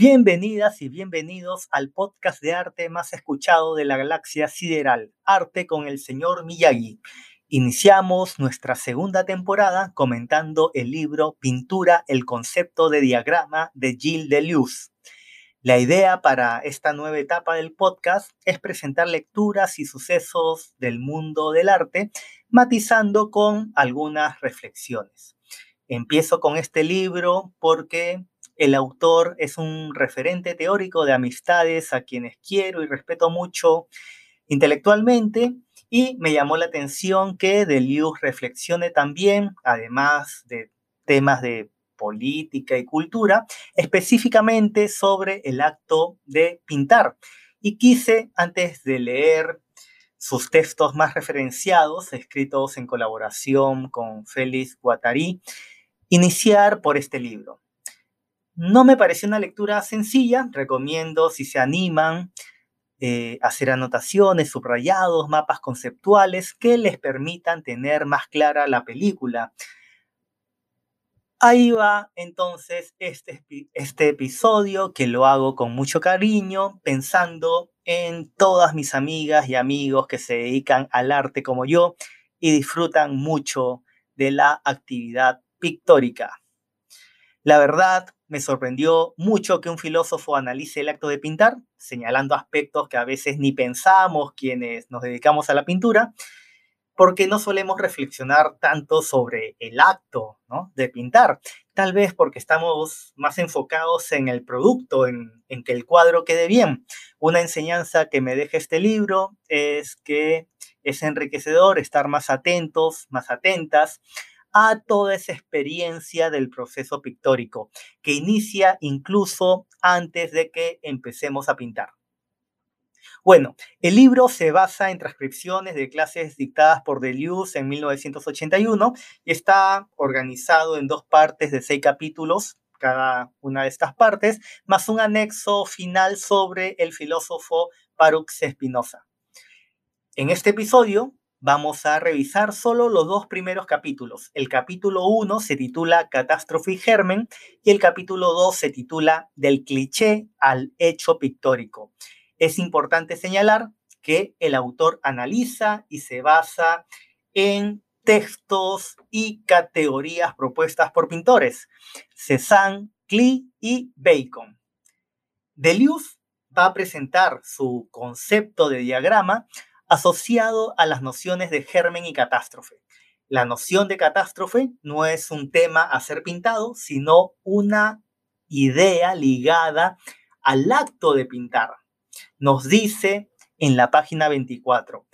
Bienvenidas y bienvenidos al podcast de arte más escuchado de la galaxia sideral, Arte con el señor Miyagi. Iniciamos nuestra segunda temporada comentando el libro Pintura, el concepto de diagrama de Gilles Deleuze. La idea para esta nueva etapa del podcast es presentar lecturas y sucesos del mundo del arte, matizando con algunas reflexiones. Empiezo con este libro porque el autor es un referente teórico de amistades a quienes quiero y respeto mucho intelectualmente y me llamó la atención que Deleuze reflexione también, además de temas de política y cultura, específicamente sobre el acto de pintar. Y quise, antes de leer sus textos más referenciados, escritos en colaboración con Félix Guattari, iniciar por este libro. No me pareció una lectura sencilla, recomiendo si se animan eh, hacer anotaciones, subrayados, mapas conceptuales que les permitan tener más clara la película. Ahí va entonces este, este episodio que lo hago con mucho cariño, pensando en todas mis amigas y amigos que se dedican al arte como yo y disfrutan mucho de la actividad pictórica. La verdad, me sorprendió mucho que un filósofo analice el acto de pintar, señalando aspectos que a veces ni pensamos quienes nos dedicamos a la pintura, porque no solemos reflexionar tanto sobre el acto de pintar. Tal vez porque estamos más enfocados en el producto, en, en que el cuadro quede bien. Una enseñanza que me deja este libro es que es enriquecedor estar más atentos, más atentas a toda esa experiencia del proceso pictórico, que inicia incluso antes de que empecemos a pintar. Bueno, el libro se basa en transcripciones de clases dictadas por Deleuze en 1981 y está organizado en dos partes de seis capítulos, cada una de estas partes, más un anexo final sobre el filósofo Parux Spinoza. En este episodio vamos a revisar solo los dos primeros capítulos. El capítulo 1 se titula Catástrofe y Germen y el capítulo 2 se titula Del cliché al hecho pictórico. Es importante señalar que el autor analiza y se basa en textos y categorías propuestas por pintores, Cézanne, Klee y Bacon. Deleuze va a presentar su concepto de diagrama asociado a las nociones de germen y catástrofe. La noción de catástrofe no es un tema a ser pintado, sino una idea ligada al acto de pintar. Nos dice en la página 24,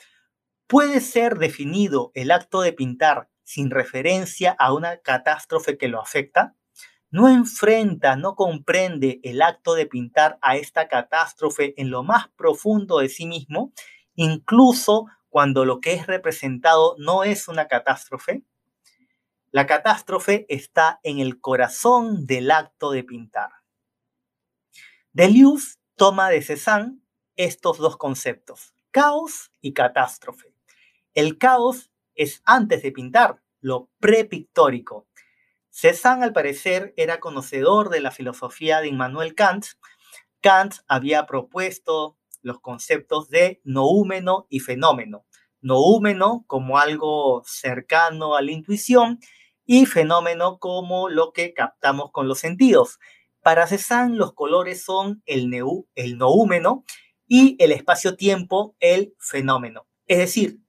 puede ser definido el acto de pintar sin referencia a una catástrofe que lo afecta. No enfrenta, no comprende el acto de pintar a esta catástrofe en lo más profundo de sí mismo incluso cuando lo que es representado no es una catástrofe. La catástrofe está en el corazón del acto de pintar. Deleuze toma de Cézanne estos dos conceptos, caos y catástrofe. El caos es antes de pintar, lo prepictórico. Cézanne, al parecer, era conocedor de la filosofía de Immanuel Kant. Kant había propuesto los conceptos de noúmeno y fenómeno. Noúmeno como algo cercano a la intuición y fenómeno como lo que captamos con los sentidos. Para Cézanne los colores son el, el noúmeno y el espacio-tiempo el fenómeno. Es decir,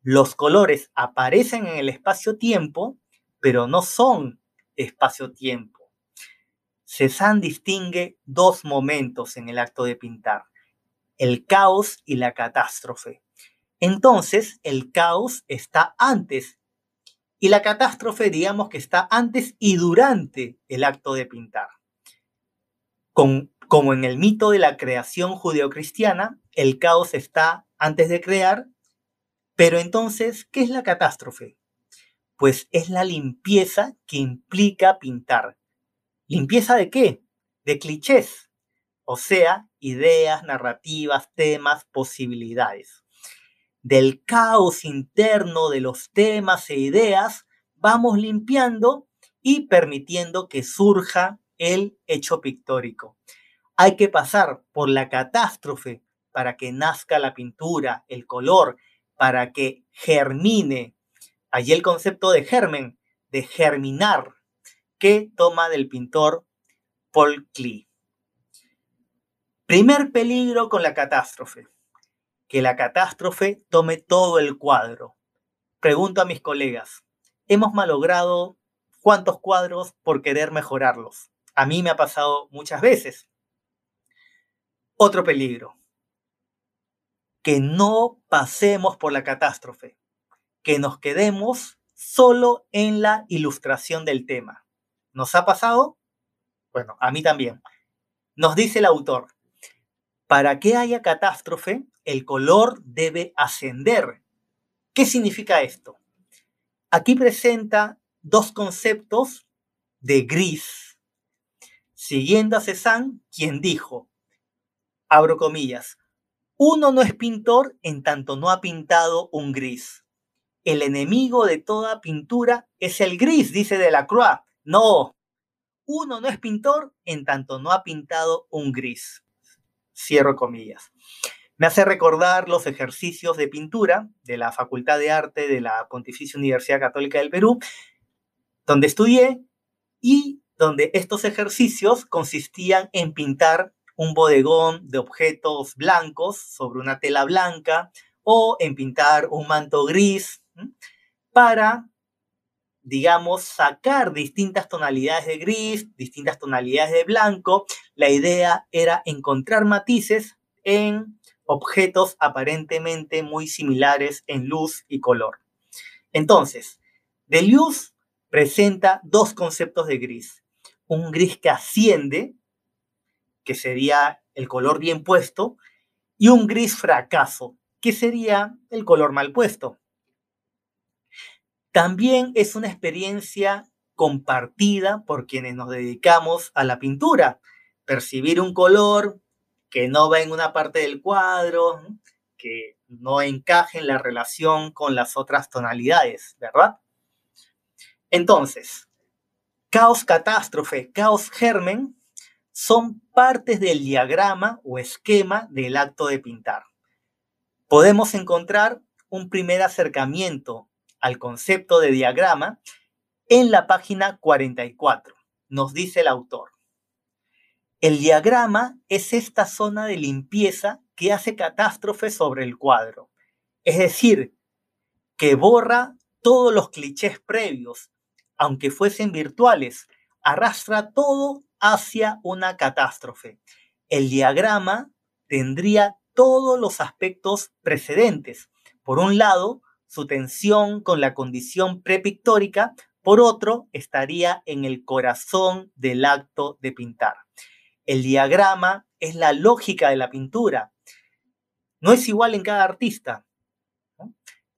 los colores aparecen en el espacio-tiempo, pero no son espacio-tiempo. Cézanne distingue dos momentos en el acto de pintar el caos y la catástrofe. Entonces, el caos está antes y la catástrofe, digamos que está antes y durante el acto de pintar. como en el mito de la creación judeocristiana, el caos está antes de crear, pero entonces, ¿qué es la catástrofe? Pues es la limpieza que implica pintar. ¿Limpieza de qué? De clichés, o sea, ideas, narrativas, temas, posibilidades. Del caos interno de los temas e ideas, vamos limpiando y permitiendo que surja el hecho pictórico. Hay que pasar por la catástrofe para que nazca la pintura, el color, para que germine. Allí el concepto de germen, de germinar, que toma del pintor Paul Klee. Primer peligro con la catástrofe, que la catástrofe tome todo el cuadro. Pregunto a mis colegas, ¿hemos malogrado cuántos cuadros por querer mejorarlos? A mí me ha pasado muchas veces. Otro peligro, que no pasemos por la catástrofe, que nos quedemos solo en la ilustración del tema. ¿Nos ha pasado? Bueno, a mí también. Nos dice el autor, para que haya catástrofe, el color debe ascender. ¿Qué significa esto? Aquí presenta dos conceptos de gris, siguiendo a Cézanne, quien dijo, abro comillas, uno no es pintor en tanto no ha pintado un gris. El enemigo de toda pintura es el gris, dice Delacroix. No, uno no es pintor en tanto no ha pintado un gris. Cierro comillas. Me hace recordar los ejercicios de pintura de la Facultad de Arte de la Pontificia Universidad Católica del Perú, donde estudié y donde estos ejercicios consistían en pintar un bodegón de objetos blancos sobre una tela blanca o en pintar un manto gris para, digamos, sacar distintas tonalidades de gris, distintas tonalidades de blanco. La idea era encontrar matices en objetos aparentemente muy similares en luz y color. Entonces, Deleuze presenta dos conceptos de gris. Un gris que asciende, que sería el color bien puesto, y un gris fracaso, que sería el color mal puesto. También es una experiencia compartida por quienes nos dedicamos a la pintura. Percibir un color que no va en una parte del cuadro, que no encaje en la relación con las otras tonalidades, ¿verdad? Entonces, caos catástrofe, caos germen son partes del diagrama o esquema del acto de pintar. Podemos encontrar un primer acercamiento al concepto de diagrama en la página 44. Nos dice el autor. El diagrama es esta zona de limpieza que hace catástrofe sobre el cuadro. Es decir, que borra todos los clichés previos, aunque fuesen virtuales, arrastra todo hacia una catástrofe. El diagrama tendría todos los aspectos precedentes. Por un lado, su tensión con la condición prepictórica, por otro, estaría en el corazón del acto de pintar. El diagrama es la lógica de la pintura. No es igual en cada artista.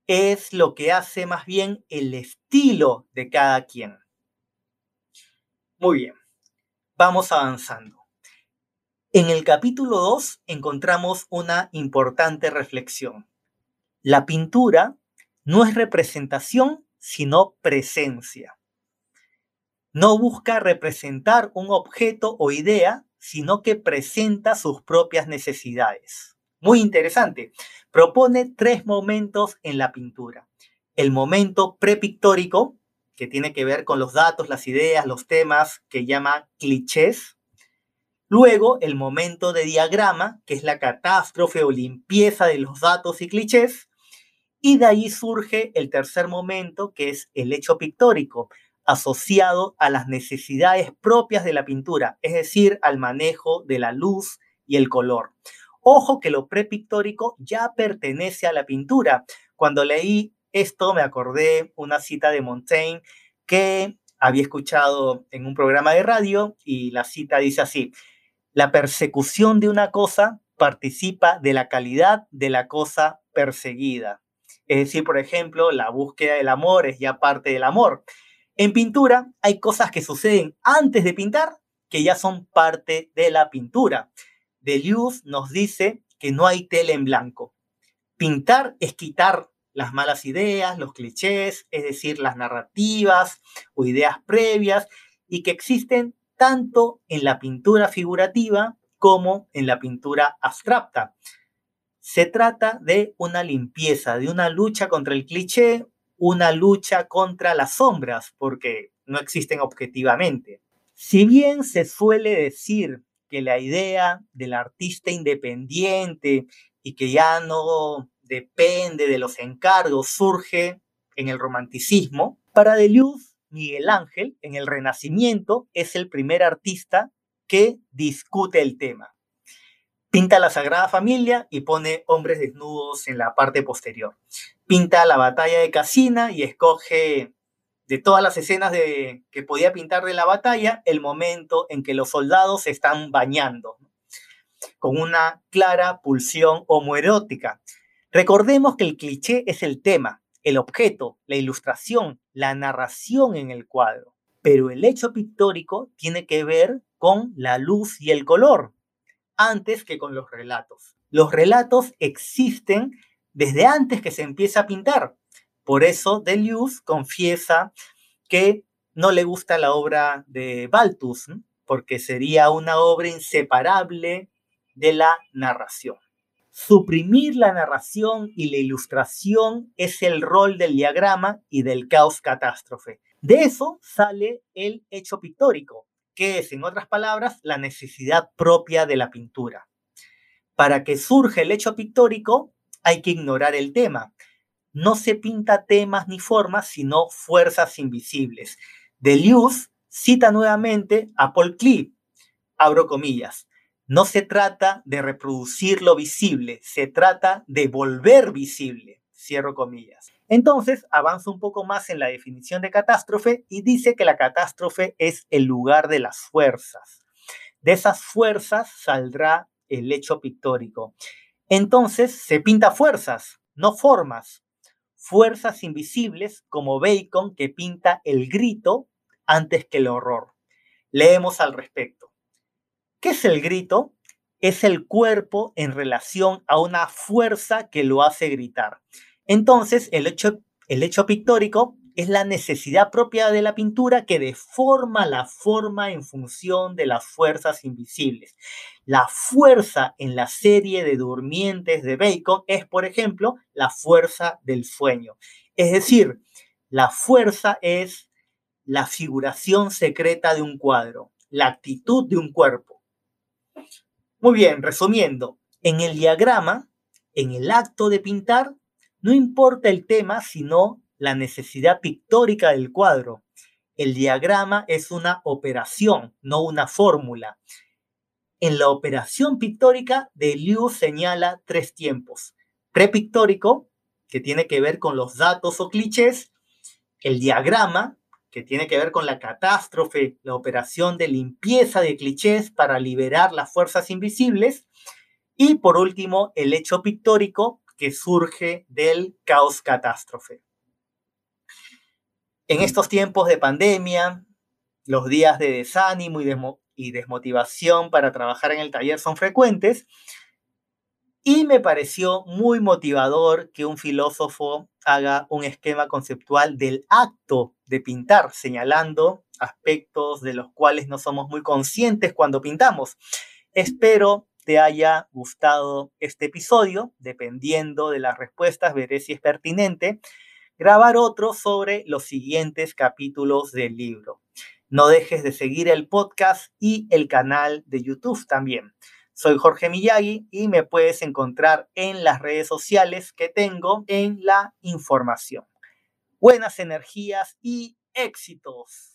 Es lo que hace más bien el estilo de cada quien. Muy bien vamos avanzando. En el capítulo 2 encontramos una importante reflexión. La pintura no es representación, sino presencia. No busca representar un objeto o idea, sino que presenta sus propias necesidades. Muy interesante. Propone tres momentos en la pintura. El momento prepictórico, que tiene que ver con los datos, las ideas, los temas que llama clichés. Luego, el momento de diagrama, que es la catástrofe o limpieza de los datos y clichés. Y de ahí surge el tercer momento, que es el hecho pictórico, asociado a las necesidades propias de la pintura, es decir, al manejo de la luz y el color. Ojo que lo prepictórico ya pertenece a la pintura. Cuando leí esto me acordé una cita de Montaigne que había escuchado en un programa de radio y la cita dice así, la persecución de una cosa participa de la calidad de la cosa perseguida. Es decir, por ejemplo, la búsqueda del amor es ya parte del amor. En pintura hay cosas que suceden antes de pintar que ya son parte de la pintura. Deleuze nos dice que no hay tela en blanco. Pintar es quitar las malas ideas, los clichés, es decir, las narrativas o ideas previas, y que existen tanto en la pintura figurativa como en la pintura abstracta. Se trata de una limpieza, de una lucha contra el cliché, una lucha contra las sombras, porque no existen objetivamente. Si bien se suele decir que la idea del artista independiente y que ya no depende de los encargos surge en el romanticismo, para Deleuze, Miguel Ángel, en el Renacimiento, es el primer artista que discute el tema. Pinta la Sagrada Familia y pone hombres desnudos en la parte posterior. Pinta la batalla de Casina y escoge de todas las escenas de, que podía pintar de la batalla el momento en que los soldados se están bañando, con una clara pulsión homoerótica. Recordemos que el cliché es el tema, el objeto, la ilustración, la narración en el cuadro, pero el hecho pictórico tiene que ver con la luz y el color, antes que con los relatos. Los relatos existen desde antes que se empieza a pintar. Por eso Deleuze confiesa que no le gusta la obra de Balthus, porque sería una obra inseparable de la narración. Suprimir la narración y la ilustración es el rol del diagrama y del caos catástrofe. De eso sale el hecho pictórico, que es, en otras palabras, la necesidad propia de la pintura. Para que surja el hecho pictórico, hay que ignorar el tema. No se pinta temas ni formas, sino fuerzas invisibles. Deleuze cita nuevamente a Paul Klee, abro comillas. No se trata de reproducir lo visible, se trata de volver visible, cierro comillas. Entonces avanza un poco más en la definición de catástrofe y dice que la catástrofe es el lugar de las fuerzas. De esas fuerzas saldrá el hecho pictórico. Entonces se pinta fuerzas, no formas. Fuerzas invisibles como Bacon que pinta el grito antes que el horror. Leemos al respecto. ¿Qué es el grito? Es el cuerpo en relación a una fuerza que lo hace gritar. Entonces, el hecho, el hecho pictórico es la necesidad propia de la pintura que deforma la forma en función de las fuerzas invisibles. La fuerza en la serie de durmientes de Bacon es, por ejemplo, la fuerza del sueño. Es decir, la fuerza es la figuración secreta de un cuadro, la actitud de un cuerpo. Muy bien, resumiendo, en el diagrama, en el acto de pintar, no importa el tema, sino la necesidad pictórica del cuadro. El diagrama es una operación, no una fórmula. En la operación pictórica, Deleuze señala tres tiempos. Prepictórico, que tiene que ver con los datos o clichés. El diagrama, que tiene que ver con la catástrofe, la operación de limpieza de clichés para liberar las fuerzas invisibles. Y por último, el hecho pictórico, que surge del caos catástrofe. En estos tiempos de pandemia, los días de desánimo y, desmotivación para trabajar en el taller son frecuentes, y me pareció muy motivador que un filósofo haga un esquema conceptual del acto de pintar, señalando aspectos de los cuales no somos muy conscientes cuando pintamos. Espero te haya gustado este episodio. Dependiendo de las respuestas, veré si es pertinente grabar otro sobre los siguientes capítulos del libro. No dejes de seguir el podcast y el canal de YouTube también. Soy Jorge Miyagi y me puedes encontrar en las redes sociales que tengo en la información. Buenas energías y éxitos.